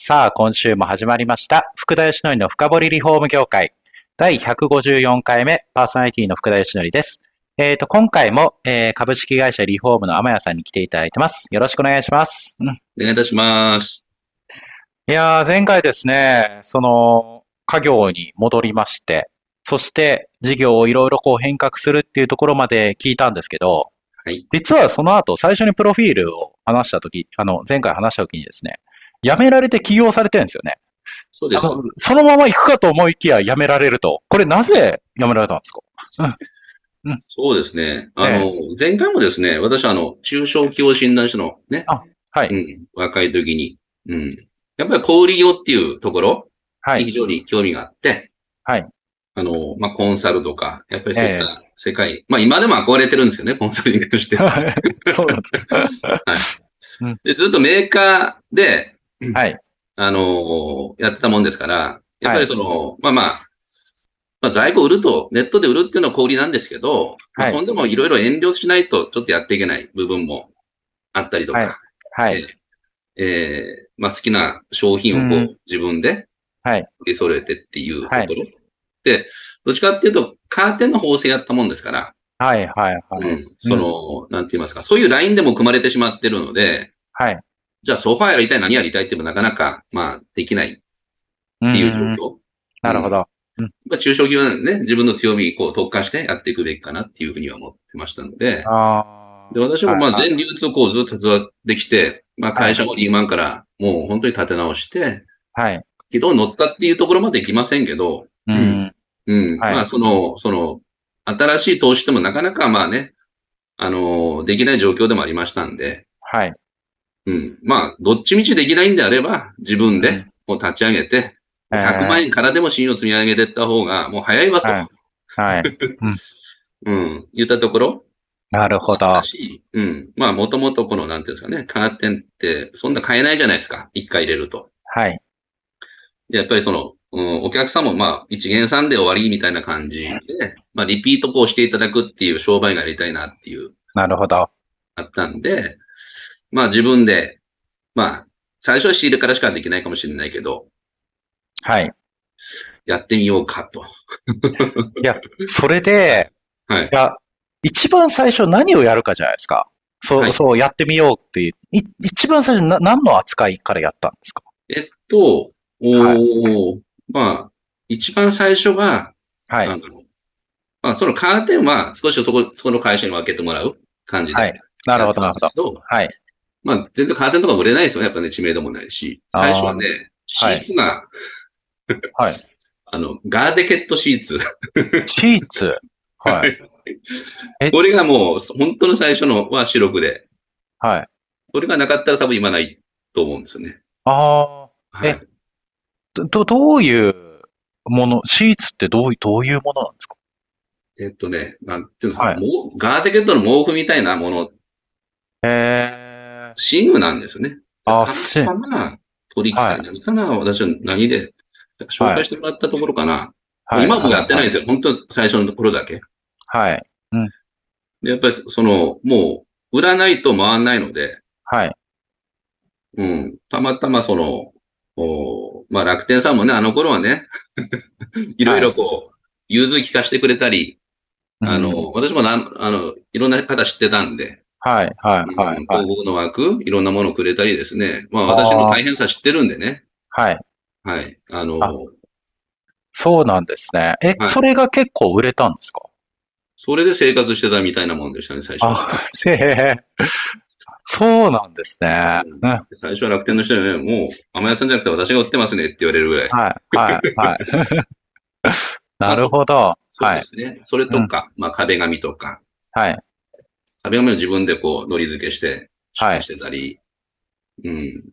さあ、今週も始まりました。福田義則の深掘りリフォーム業界。第154回目、パーソナリティの福田義則です。えっ、と、今回も、えー株式会社リフォームの天谷さんに来ていただいてます。よろしくお願いします。うん、お願いいたします。いやー、前回ですね、その、家業に戻りまして、そして、事業をいろいろこう変革するっていうところまで聞いたんですけど、はい。実はその後、最初にプロフィールを話したとき、あの、前回話したときにですね、辞められて起業されてるんですよね。そうですそのまま行くかと思いきや辞められると。これなぜ辞められたんですか？そうですね。あの、前回もですね、私あの、中小企業診断士のね、あはい。うん、若い時に、うん。やっぱり小売業っていうところはい。に非常に興味があって、はい。あの、まあ、コンサルとか、やっぱりそういった世界、まあ、今でも憧れてるんですよね、コンサルに関しては。そうなんです で、ずっとメーカーで、はい。あのやってたもんですから、やっぱりその、まあまあ、まあ在庫売ると、ネットで売るっていうのは小売りなんですけど、まあはいそんでもいろいろ遠慮しないとちょっとやっていけない部分もあったりとか、はいはい。えーまあ好きな商品をこう、うん自分ではい。取り揃えてっていうところ。はいで、どっちかっていうと、カーテンの縫製やったもんですから、はい。はい。はい。うん、その、なんて言いますか、そういうラインでも組まれてしまってるので、はい。じゃあソファーやりたい、何やりたいってもなかなか、まあ、できないっていう状ん況。なるほど。まあ、中小企業なんでね、自分の強みにこう特化してやっていくべきかなっていうふうには思ってましたので、あで私もまあはい全流通こうずっと携わってきて、まあ会社もリーマンからもう本当に立て直して、あ。はい。軌道に乗ったっていうところまでいきませんけど、うん。うん、はいまあその、その、新しい投資でもなかなかまあね、あの、できない状況でもありましたんで、はい。うん、まあ、どっちみちできないんであれば、自分でもう立ち上げて、100万円からでも信用積み上げていった方がもう早いわと、はいはい。うん、言ったところ、なるほど。うん。まあ、もともとこの、なんていうんですかね、カーテンって、そんな買えないじゃないですか。一回入れると。はい。で、やっぱりその、うん、お客さんも、まあ、一元さんで終わりみたいな感じで、まあ、リピートこうしていただくっていう商売がやりたいなっていう、なるほど。あったんで、まあ、自分で、まあ、最初は仕入れからしかできないかもしれないけど、はい。やってみようかと。いや、それで、はいい。や、一番最初何をやるかじゃないですか。そう、はいそう、やってみようっていう。い一番最初な何の扱いからやったんですか？えっと、おー、はまあ、一番最初は、はい。あの、まあ、そのカーテンは少しそこ、そこの会社に分けてもらう感じで。はいなるほど、なるほど。ど。はい。まあ、全然カーテンとか売れないですよね。やっぱね、知名度もないし。最初はね、シーツが、はい。あの、ガーデケットシーツ。シーツ？はい。えこれがもう、本当の最初のは白黒で。はい。それがなかったら多分今ないと思うんですよね。ああ、はいえ。ど、どういうもの、シーツってどうい、どういうものなんですか？えっとね、なんていうんですか、はいガーデケットの毛布みたいなもの、ええ寝具なんですよね。あたまたま取引先何かな、私は何で紹介してもらったところかな。はい。今もやってないんですよ。本当最初のところだけ。はい。で、やっぱりその、もう、売らないと回んないので、はい。うん、たまたまその、おまあ楽天さんもね、あの頃はね、いろいろこう、融通聞かしてくれたり、あうんの、私もなん、あの、いろんな方知ってたんで、はい、はい、うんはい、はい広。告の枠、いろんなものをくれたりですね、まあ私の大変さ知ってるんでね、はい。はい、あの、あそうなんですね。え、はいそれが結構売れたんですか？それで生活してたみたいなもんでしたね、最初は。あ、へえ。そうなんですね。うんうん最初は楽天の人にね、もう、甘屋さんじゃなくて私が売ってますねって言われるぐらい。はい、はい、はい。なるほど。はい、そうですね。それとか、まあ壁紙とか、はい。壁紙を自分でこう、糊付けして、はい出荷してたり、うん。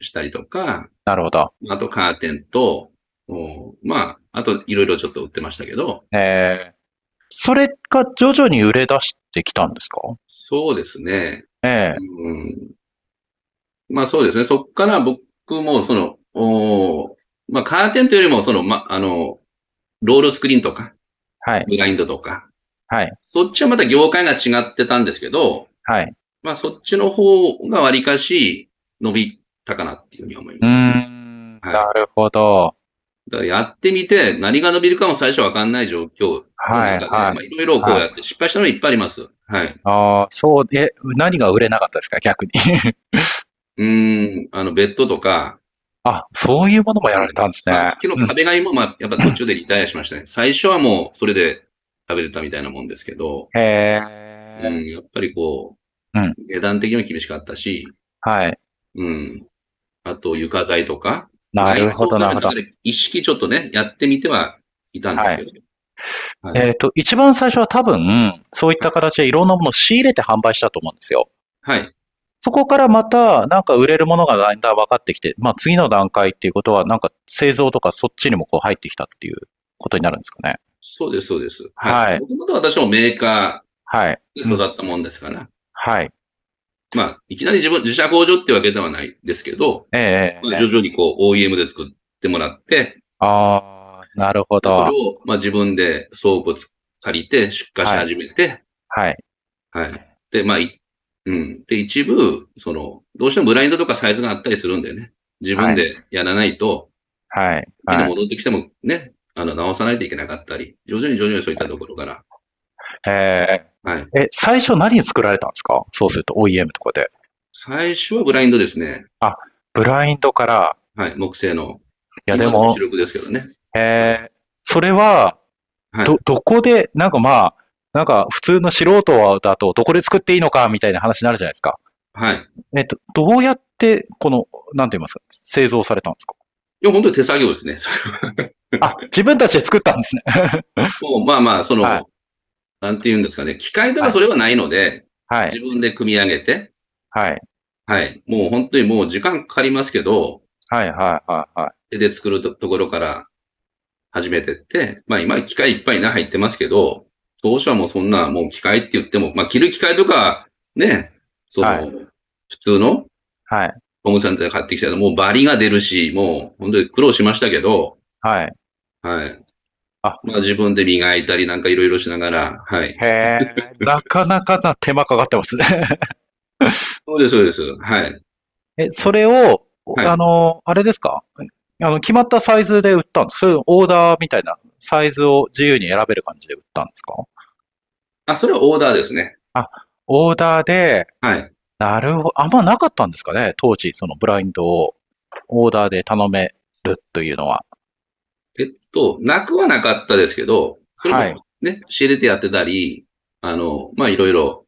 したりとか、なるほど。あとカーテンと、おまあ、あといろいろちょっと売ってましたけど、えー、それが徐々に売れ出してきたんですか？そうですね。ええうん、まあそうですね。そっから僕もその、おまあカーテンというよりも、その、ま、あの、ロールスクリーンとか、はい。ブラインドとか、はい。そっちはまた業界が違ってたんですけど、はい。まあそっちの方が割かし伸びたかなっていうふうに思います。ん。はいなるほど。だからやってみて何が伸びるかも最初わかんない状況のはい。はいまあ。いろいろこうやって失敗したのいっぱいあります。はい。ああ、そう、え、何が売れなかったですか？逆に。うーん、あの、ベッドとか、あ、そういうものもやられたんですね。さっきの壁紙も、まあ、やっぱ途中でリタイアしましたね。最初はもう、それで食べれたみたいなもんですけど、うんへえ、うん、やっぱりこう、うん値段的にも厳しかったし、はい。うん。あと、床材とか、なるほど、なるほど意識ちょっとね、やってみてはいたんですけど。はいえっ、と、一番最初は多分、そういった形でいろんなものを仕入れて販売したと思うんですよ。はい。そこからまた、なんか売れるものがだんだん分かってきて、まあ次の段階っていうことは、なんか製造とかそっちにもこう入ってきたっていうことになるんですかね。そうです、そうです。ははいい。もともと私もメーカはい。ーで育ったもんですから、はい。まあ、いきなり自分、自社工場ってわけではないですけど、ええまあ徐々にこう OEM で作ってもらって、ああ、なるほそど。れを、まあ、自分で倉庫つ借りて出荷し始めて、はい。はい。で、まあ、いうん。で、一部、その、どうしてもブラインドとかサイズがあったりするんでね、自分でやらないと、はい。はい。戻ってきてもね、あの、直さないといけなかったり、徐々に徐々にそういったところから、えはい。ええ、最初何作られたんですか？そうすると OEM とかで。最初はブラインドですね。ブラインドから、はい。木製の。いやでも主、力ですけどね。えー、それは、はい。ど、どこで、なんかまあ、なんか普通の素人だとどこで作っていいのかみたいな話になるじゃないですか。はい。えっと、どうやって、この、なんて言いますか、製造されたんですか？いや、本当に手作業ですね。あ、自分たちで作ったんですね。もうまあまあ、その、はいなんて言うんですかね。機械とかそれはないので、はい。自分で組み上げて、はい。はい。もう本当にもう時間かかりますけど、はい、はい、はい、はい。手で作るとところから始めてって、まあ今機械いっぱいな入ってますけど、当初はもうそんなもう機械って言っても、まあ切る機械とかね、その、はい普通のはい。ホームセンターで買ってきたらもうバリが出るし、もう本当に苦労しましたけど、はい。はい。あまあ自分で磨いたりなんかいろいろしながら、はい。へえ、なかなかな手間かかってますね。そうです、そうです。はい。え、それを、はいあの、あれですか？あの、決まったサイズで売ったんですそれオーダーみたいなサイズを自由に選べる感じで売ったんですか？あ、それはオーダーですね。オーダーで、はい。なるほど。あんまなかったんですかね？当時、そのブラインドをオーダーで頼めるというのは。えっと、なくはなかったですけど、それはいもね、仕入れてやってたり、あの、まあいろいろ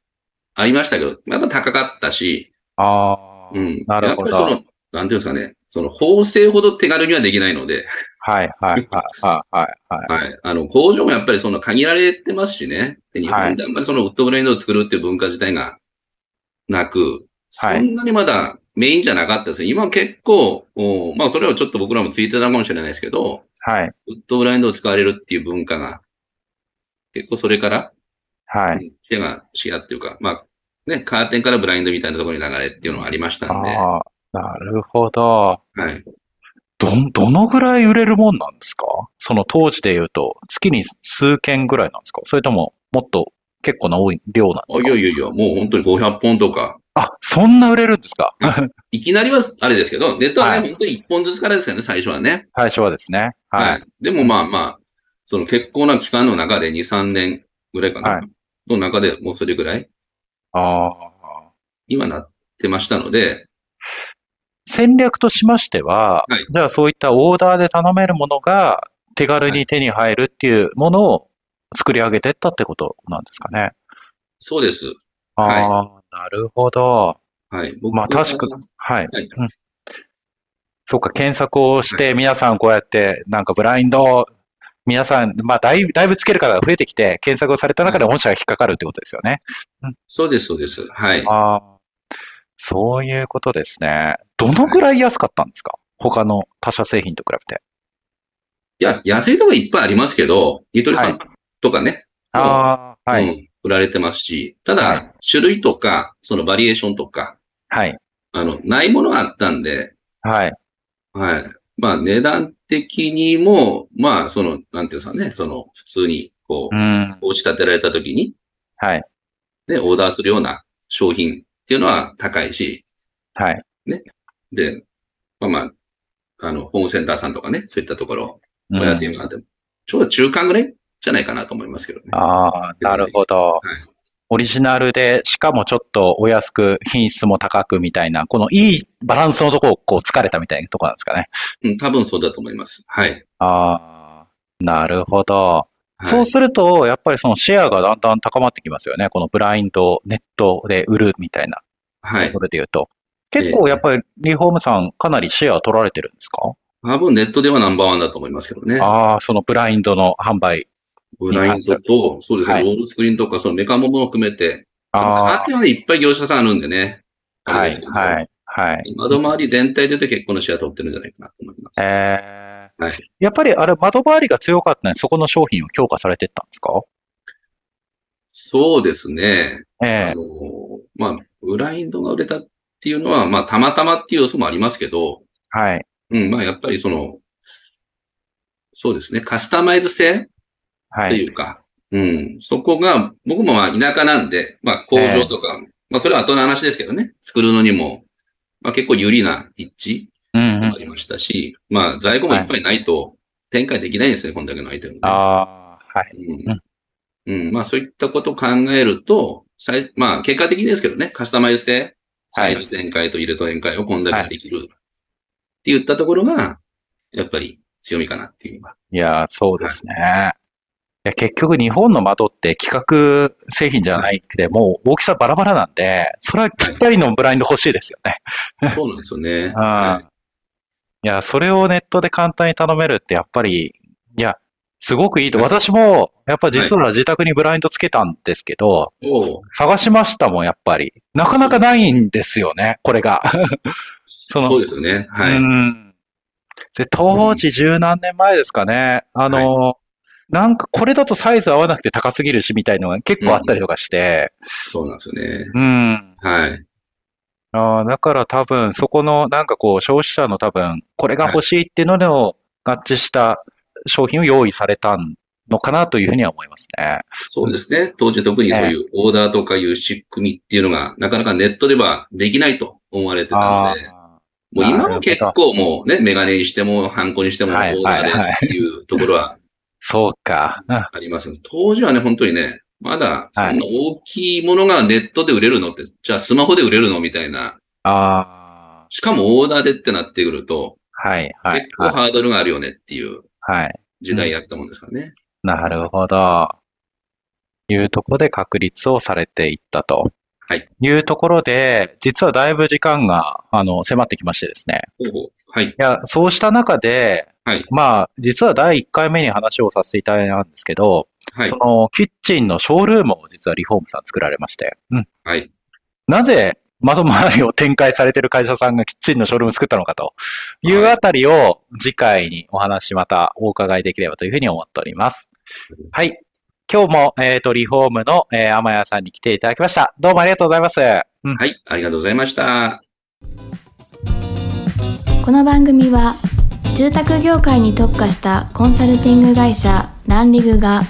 ありましたけど、やっぱ高かったし、ああ、うん。なるほどやっぱりその、なんていうんですかね、その縫製ほど手軽にはできないので、はい、はい、はい、はい、はい。はい。あの、工場もやっぱりその限られてますしね。で日本であんまりそのウッドブレンドを作るっていう文化自体がなく、そはいんなにまだメインじゃなかったですね。今は結構、おまあそれはちょっと僕らもついてたかもしれないですけど、はい、ウッドブラインドを使われるっていう文化が、結構それから、はい。手がシェアっていうか、まあ、ね、カーテンからブラインドみたいなところに流れっていうのがありましたんで、ああ、なるほど。はい。ど、どのぐらい売れるもんなんですか？その当時で言うと、月に数件ぐらいなんですか？それとも、もっと結構な多い量なんあですか？いやいやいや、もう本当に500本とか、あ、そんな売れるんですか？いきなりはあれですけど、ネットはね、はい本当に1本ずつからですからね、最初はね。最初はですね。ははいい。。でもまあまあ、その結構な期間の中で2、3年ぐらいかな。はいの中でもうそれぐらいああ。にはなってましたので、戦略としましては、はいじゃあそういったオーダーで頼めるものが手軽に手に入るっていうものを作り上げていったってことなんですかね。そうです。あはいあ、なるほど。はい。僕まあ確かはい。はいうん。そうか、検索をして皆さんこうやってなんかブラインド、皆さん、まあだいぶ、だいぶつける方が増えてきて、検索をされた中で御社が引っかかるってことですよね。そうです、そうです。はい。ああ。そういうことですね。どのぐらい安かったんですか？他の他社製品と比べて。いや、安いとこいっぱいありますけど、ニトリさんとかね、ああ、はい、うん、売られてますし、ただ、はい。種類とか、そのバリエーションとか、はい、あの、ないものがあったんで、はい。はい。まあ、値段的にも、まあ、その、なんていうんですかね、その、普通に、こうう、ん。押し立てられた時に、はい、ね、オーダーするような商品っていうのは高いし、はい。で、まあまあ、あの、ホームセンターさんとかね、そういったところ、うん。お安いのがあっても、ちょうど中間ぐらいじゃないかなと思いますけどね。ああ、なるほど。いオリジナルで、しかもちょっとお安く、品質も高くみたいな、このいいバランスのとこをこう疲れたみたいなとこなんですかね。うん、多分そうだと思います。はい。ああ、なるほど。はいそうすると、やっぱりそのシェアがだんだん高まってきますよね。このブラインド、ネットで売るみたいなはいとこ。ろで言うと。結構やっぱりリフォームさんかなりシェア取られてるんですか？多分ネットではナンバーワンだと思いますけどね。ああ、そのブラインドの販売。ブラインドと、そうですね、はいロールスクリーンとか、そのメカモも含めて、カーあテンはね、いっぱい業者さんあるんでね。あ、はいはい、はい。窓周り全体で結構のシェア取ってるんじゃないかなと思います。えーはいやっぱりあれ、窓周りが強かったので、そこの商品を強化されてったんですか？そうですね。ええあの、まあ、ブラインドが売れたっていうのは、まあ、たまたまっていう要素もありますけど、はい。うん、まあ、やっぱりその、そうですね、カスタマイズ性とはい。いうか、うん、そこが、僕もまあ田舎なんで、まあ工場とか、まあそれは後の話ですけどね、作るのにも、まあ結構有利な立地うんうん。もあ。りましたし、まあ在庫もいっぱいないと展開できないんですね、こんだけのアイテムで。ああ、はい。うん。うん、まあそういったことを考えると、さいまあ結果的ですけどね、カスタマイズ性、サイズ展開と入れと展開をこんだけできる。って言ったところが、やっぱり強みかなっていう。いや、そうですね。いや結局日本の窓って規格製品じゃないくて、もう大きさバラバラなんで、それはぴったりのブラインド欲しいですよね。そうなんですよね。あはいいや、それをネットで簡単に頼めるってやっぱり、いや、すごくいいと。私も、やっぱ実は自宅にブラインドつけたんですけど、おう探しましたもん、やっぱり。なかなかないんですよね、これが。のそうですよね。はい。うん。で、当時十何年前ですかね。あの、なんかこれだとサイズ合わなくて高すぎるしみたいのが結構あったりとかして、そうなんですよね。うん。はい。あーだから多分そこのなんかこう消費者の多分これが欲しいっていうのの合致した商品を用意されたのかなというふうには思いますね。そうですね。当時特にそういうオーダーとかいう仕組みっていうのが、なかなかネットではできないと思われてたので、あもう今は結構もうね、メガネにしても、ハンコにしてもオはいーダーでっていうところはそうか。うんあります。当時はね、本当にね、まだそんな大きいものがネットで売れるのって、じゃあスマホで売れるのみたいな。あしかもオーダーでってなってくると、あ、はい、はい結、構ハードルがあるよねっていうはい。時代やったもんですからね。なるほど。いうところで確立をされていったと。はい。いうところで、実はだいぶ時間が、あの、迫ってきましてですね。はい。いや、そうした中で、はいまあ、実は第1回目に話をさせていただいたんですけど、はいそ。のキッチンのショールームを実はリフォームさん作られまして、うん。はい。なぜ窓周りを展開されている会社さんがキッチンのショールームを作ったのかというあたりを次回にお話またお伺いできればというふうに思っております。はい。今日も、えっ、と、リフォームの、えー、天谷さんに来ていただきました。どうもありがとうございます。うん。はい。ありがとうございました。この番組は住宅業界に特化したコンサルティング会社ランリグが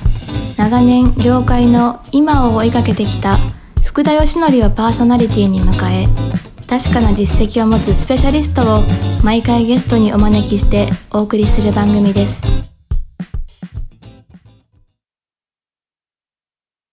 長年業界の今を追いかけてきた福田義則をパーソナリティに迎え確かな実績を持つスペシャリストを毎回ゲストにお招きしてお送りする番組です。